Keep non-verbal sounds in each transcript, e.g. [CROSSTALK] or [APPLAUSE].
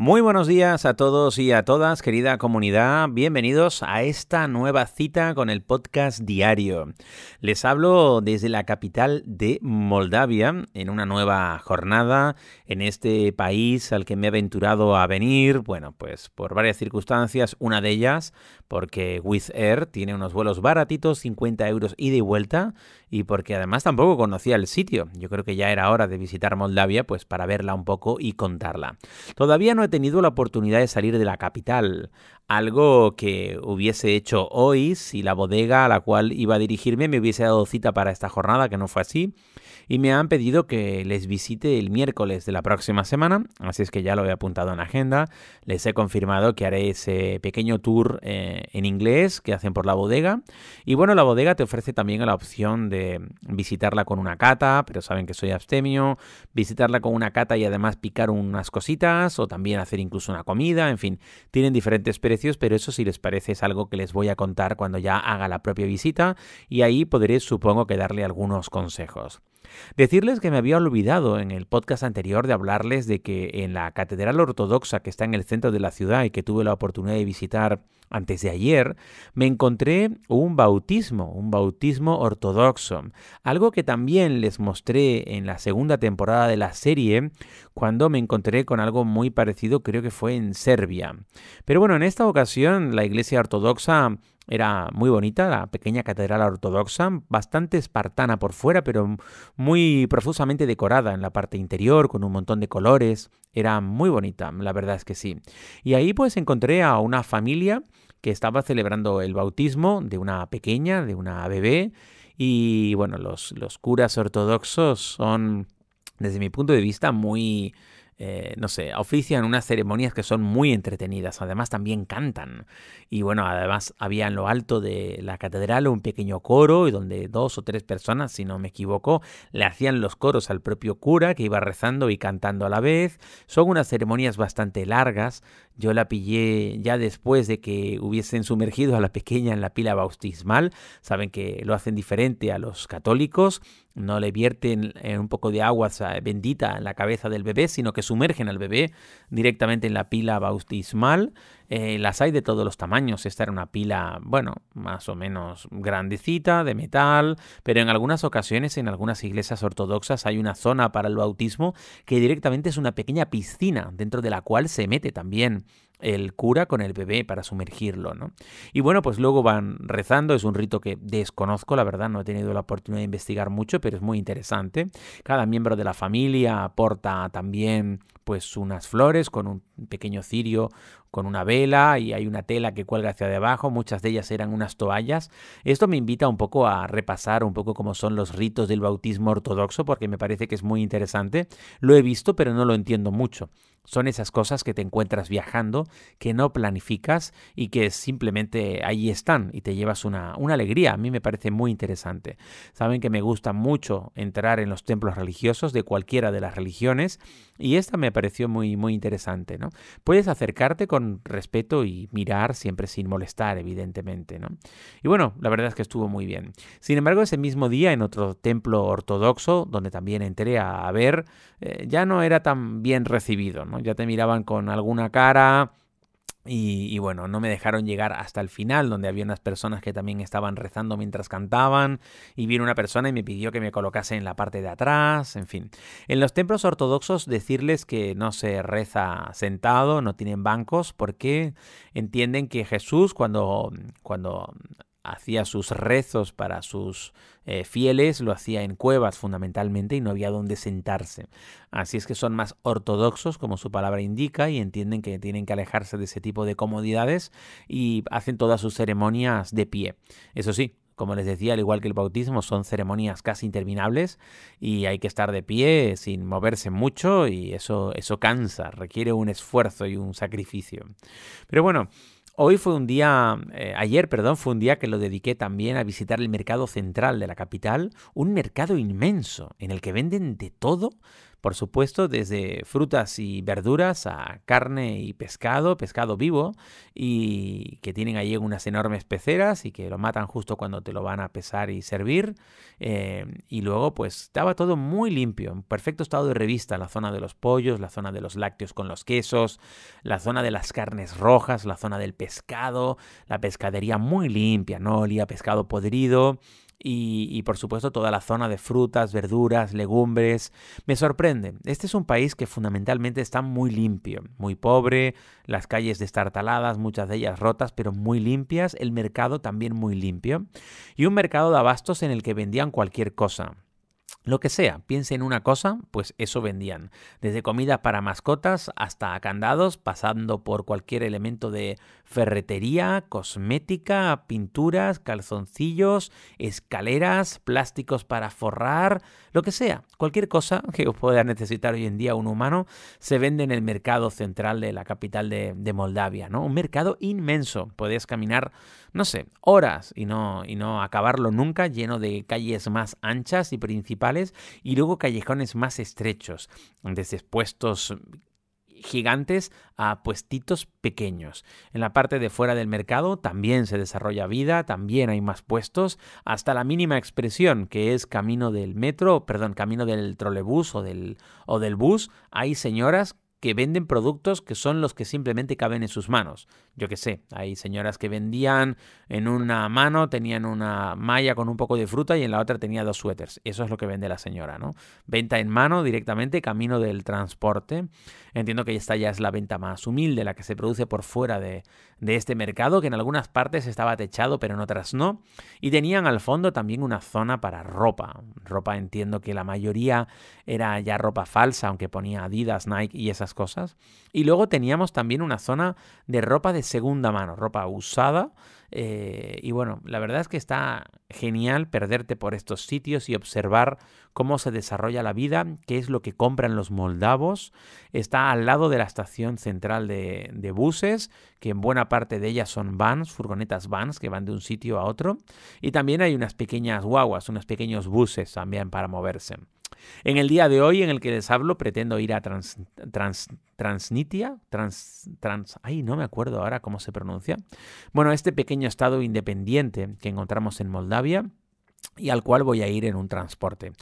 Muy buenos días a todos y a todas, querida comunidad. Bienvenidos a esta nueva cita con el podcast diario. Les hablo desde la capital de Moldavia en una nueva jornada en este país al que me he aventurado a venir. Bueno, pues por varias circunstancias. Una de ellas porque Wizz Air tiene unos vuelos baratitos, 50 euros ida y vuelta, y porque además tampoco conocía el sitio. Yo creo que ya era hora de visitar Moldavia, pues para verla un poco y contarla. Todavía no he tenido la oportunidad de salir de la capital, algo que hubiese hecho hoy si la bodega a la cual iba a dirigirme me hubiese dado cita para esta jornada, que no fue así y me han pedido que les visite el miércoles de la próxima semana, así es que ya lo he apuntado en agenda. Les he confirmado que haré ese pequeño tour eh, en inglés que hacen por la bodega. Y bueno, la bodega te ofrece también la opción de visitarla con una cata, pero saben que soy abstemio, visitarla con una cata y además picar unas cositas o también hacer incluso una comida, en fin, tienen diferentes precios, pero eso si les parece es algo que les voy a contar cuando ya haga la propia visita y ahí podré supongo que darle algunos consejos. Decirles que me había olvidado en el podcast anterior de hablarles de que en la Catedral Ortodoxa que está en el centro de la ciudad y que tuve la oportunidad de visitar antes de ayer, me encontré un bautismo, un bautismo ortodoxo, algo que también les mostré en la segunda temporada de la serie, cuando me encontré con algo muy parecido, creo que fue en Serbia. Pero bueno, en esta ocasión la Iglesia Ortodoxa era muy bonita, la pequeña catedral ortodoxa, bastante espartana por fuera, pero muy profusamente decorada en la parte interior, con un montón de colores. Era muy bonita, la verdad es que sí. Y ahí pues encontré a una familia que estaba celebrando el bautismo de una pequeña, de una bebé. Y bueno, los, los curas ortodoxos son, desde mi punto de vista, muy eh, no sé, ofician unas ceremonias que son muy entretenidas. Además también cantan. Y bueno, además había en lo alto de la catedral un pequeño coro y donde dos o tres personas, si no me equivoco, le hacían los coros al propio cura que iba rezando y cantando a la vez. Son unas ceremonias bastante largas. Yo la pillé ya después de que hubiesen sumergido a la pequeña en la pila bautismal. Saben que lo hacen diferente a los católicos no le vierten un poco de agua bendita en la cabeza del bebé, sino que sumergen al bebé directamente en la pila bautismal. Eh, las hay de todos los tamaños. Esta era una pila, bueno, más o menos grandecita, de metal, pero en algunas ocasiones, en algunas iglesias ortodoxas, hay una zona para el bautismo que directamente es una pequeña piscina dentro de la cual se mete también el cura con el bebé para sumergirlo, ¿no? Y bueno, pues luego van rezando, es un rito que desconozco, la verdad, no he tenido la oportunidad de investigar mucho, pero es muy interesante. Cada miembro de la familia aporta también pues unas flores con un pequeño cirio, con una vela y hay una tela que cuelga hacia debajo, muchas de ellas eran unas toallas. Esto me invita un poco a repasar un poco cómo son los ritos del bautismo ortodoxo porque me parece que es muy interesante. Lo he visto pero no lo entiendo mucho. Son esas cosas que te encuentras viajando, que no planificas y que simplemente ahí están y te llevas una, una alegría. A mí me parece muy interesante. Saben que me gusta mucho entrar en los templos religiosos de cualquiera de las religiones y esta me pareció muy, muy interesante. ¿no? Puedes acercarte con respeto y mirar siempre sin molestar, evidentemente. ¿no? Y bueno, la verdad es que estuvo muy bien. Sin embargo, ese mismo día en otro templo ortodoxo, donde también entré a ver, eh, ya no era tan bien recibido. ¿no? Ya te miraban con alguna cara. Y, bueno, no me dejaron llegar hasta el final, donde había unas personas que también estaban rezando mientras cantaban, y vino una persona y me pidió que me colocase en la parte de atrás, en fin. En los templos ortodoxos decirles que no se reza sentado, no tienen bancos, porque entienden que Jesús cuando, cuando hacía sus rezos para sus eh, fieles, lo hacía en cuevas fundamentalmente y no había donde sentarse. Así es que son más ortodoxos, como su palabra indica, y entienden que tienen que alejarse de ese tipo de comodidades y hacen todas sus ceremonias de pie. Eso sí, como les decía, al igual que el bautismo, son ceremonias casi interminables y hay que estar de pie sin moverse mucho y eso, eso cansa, requiere un esfuerzo y un sacrificio. Pero bueno, Hoy fue un día, eh, ayer, perdón, fue un día que lo dediqué también a visitar el mercado central de la capital, un mercado inmenso en el que venden de todo, por supuesto, desde frutas y verduras a carne y pescado, pescado vivo, y que tienen allí unas enormes peceras y que lo matan justo cuando te lo van a pesar y servir. Eh, y luego, pues estaba todo muy limpio, en perfecto estado de revista, la zona de los pollos, la zona de los lácteos con los quesos, la zona de las carnes rojas, la zona del pescado, la pescadería muy limpia, no olía pescado podrido y, por supuesto toda la zona de frutas, verduras, legumbres. Me sorprende. Este es un país que fundamentalmente está muy limpio, muy pobre, las calles destartaladas, muchas de ellas rotas, pero muy limpias, el mercado también muy limpio y un mercado de abastos en el que vendían cualquier cosa. Lo que sea, piense en una cosa, pues eso vendían. Desde comida para mascotas hasta candados, pasando por cualquier elemento de ferretería, cosmética, pinturas, calzoncillos, escaleras, plásticos para forrar, lo que sea. Cualquier cosa [LAUGHS] que pueda necesitar hoy en día un humano se vende en el mercado central de la capital de, Moldavia, ¿no? Un mercado inmenso. Puedes caminar, no sé, horas y no, y no acabarlo nunca, lleno de calles más anchas y principales y luego callejones más estrechos, desde puestos gigantes a puestitos pequeños. En la parte de fuera del mercado también se desarrolla vida, también hay más puestos, hasta la mínima expresión que es camino del metro, perdón, camino del trolebús o del, o del bus, hay señoras que venden productos que son los que simplemente caben en sus manos. Yo qué sé, hay señoras que vendían en una mano, tenían una malla con un poco de fruta y en la otra tenía dos suéteres. Eso es lo que vende la señora, ¿no? Venta en mano directamente, camino del transporte. Entiendo que esta ya es la venta más humilde, la que se produce por fuera de, de este mercado, que en algunas partes estaba techado, pero en otras no. Y tenían al fondo también una zona para ropa. Ropa entiendo que la mayoría era ya ropa falsa, aunque ponía Adidas, Nike y esas cosas. Y luego teníamos también una zona de ropa de segunda mano, ropa usada. Eh, y bueno, la verdad es que está genial perderte por estos sitios y observar cómo se desarrolla la vida, qué es lo que compran los moldavos. Está al lado de la estación central de, de buses, que en buena parte de ellas son vans, furgonetas vans que van de un sitio a otro. Y también hay unas pequeñas guaguas, unos pequeños buses también para moverse. En el día de hoy en el que les hablo pretendo ir a Trans, Transnitia, trans, trans, ay, no me acuerdo ahora cómo se pronuncia. Bueno, este pequeño estado independiente que encontramos en Moldavia y al cual voy a ir en un transporte.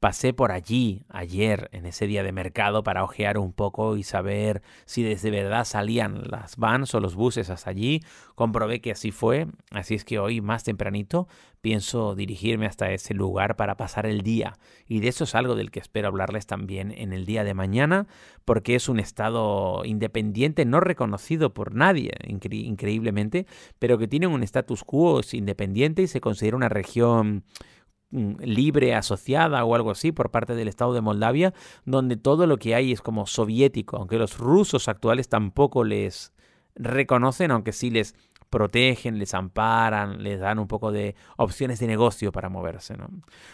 Pasé por allí ayer, en ese día de mercado, para ojear un poco y saber si desde verdad salían las vans o los buses hasta allí. Comprobé que así fue, así es que hoy más tempranito pienso dirigirme hasta ese lugar para pasar el día. Y de eso es algo del que espero hablarles también en el día de mañana, porque es un estado independiente no reconocido por nadie, increíblemente, pero que tiene un status quo independiente y se considera una región libre asociada o algo así por parte del Estado de Moldavia, donde todo lo que hay es como soviético, aunque los rusos actuales tampoco les reconocen, aunque sí les protegen, les amparan, les dan un poco de opciones de negocio para moverse. ¿no?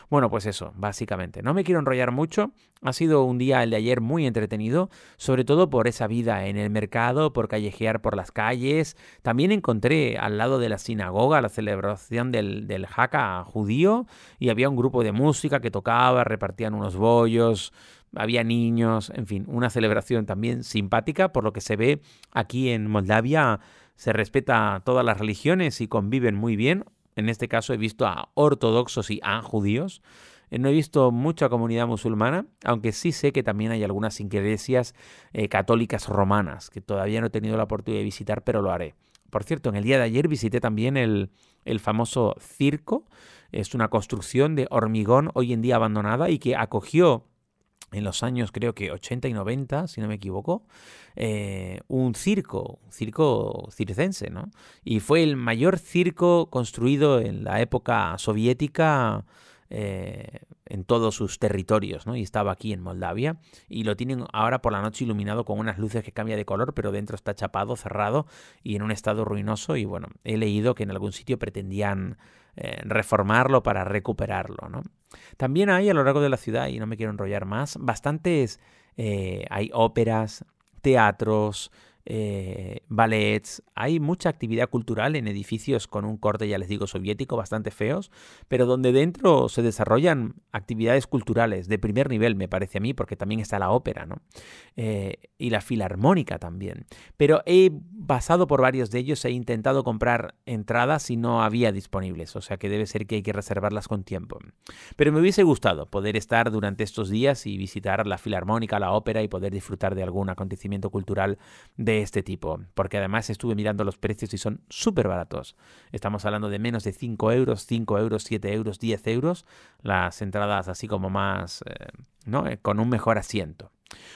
Bueno, pues eso, básicamente. No me quiero enrollar mucho. Ha sido un día, el de ayer, muy entretenido, sobre todo por esa vida en el mercado, por callejear por las calles. También encontré al lado de la sinagoga la celebración del, del Haka judío y había un grupo de música que tocaba, repartían unos bollos había niños, en fin, una celebración también simpática, por lo que se ve aquí en Moldavia se respeta todas las religiones y conviven muy bien. En este caso he visto a ortodoxos y a judíos. Eh, no he visto mucha comunidad musulmana, aunque sí sé que también hay algunas iglesias eh, católicas romanas, que todavía no he tenido la oportunidad de visitar, pero lo haré. Por cierto, en el día de ayer visité también el, el famoso circo. Es una construcción de hormigón hoy en día abandonada y que acogió en los años creo que 80 y 90, si no me equivoco, eh, un circo, un circo circense, ¿no? Y fue el mayor circo construido en la época soviética eh, en todos sus territorios, ¿no? Y estaba aquí en Moldavia y lo tienen ahora por la noche iluminado con unas luces que cambia de color, pero dentro está chapado, cerrado y en un estado ruinoso y bueno, he leído que en algún sitio pretendían eh, reformarlo para recuperarlo, ¿no? También hay a lo largo de la ciudad, y no me quiero enrollar más, bastantes, eh, hay óperas, teatros, eh, ballets, hay mucha actividad cultural en edificios con un corte, ya les digo, soviético, bastante feos, pero donde dentro se desarrollan actividades culturales de primer nivel, me parece a mí, porque también está la ópera, ¿no? Eh, y la filarmónica también. Pero he pasado por varios de ellos, he intentado comprar entradas y no había disponibles, o sea que debe ser que hay que reservarlas con tiempo. Pero me hubiese gustado poder estar durante estos días y visitar la filarmónica, la ópera y poder disfrutar de algún acontecimiento cultural de este tipo, porque además estuve mirando los precios y son súper baratos. Estamos hablando de menos de 5 euros, 5 euros, 7 euros, 10 euros, las entradas así como más, eh, ¿no? Eh, con un mejor asiento.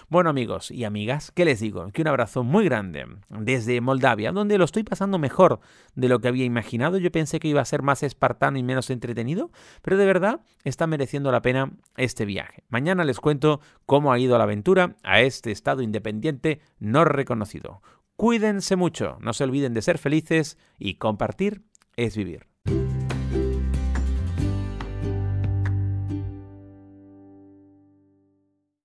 Bueno amigos y amigas, ¿qué les digo? Que un abrazo muy grande desde Moldavia, donde lo estoy pasando mejor de lo que había imaginado. Yo pensé que iba a ser más espartano y menos entretenido, pero de verdad está mereciendo la pena este viaje. Mañana les cuento cómo ha ido la aventura a este estado independiente no reconocido. Cuídense mucho, no se olviden de ser felices y compartir es vivir.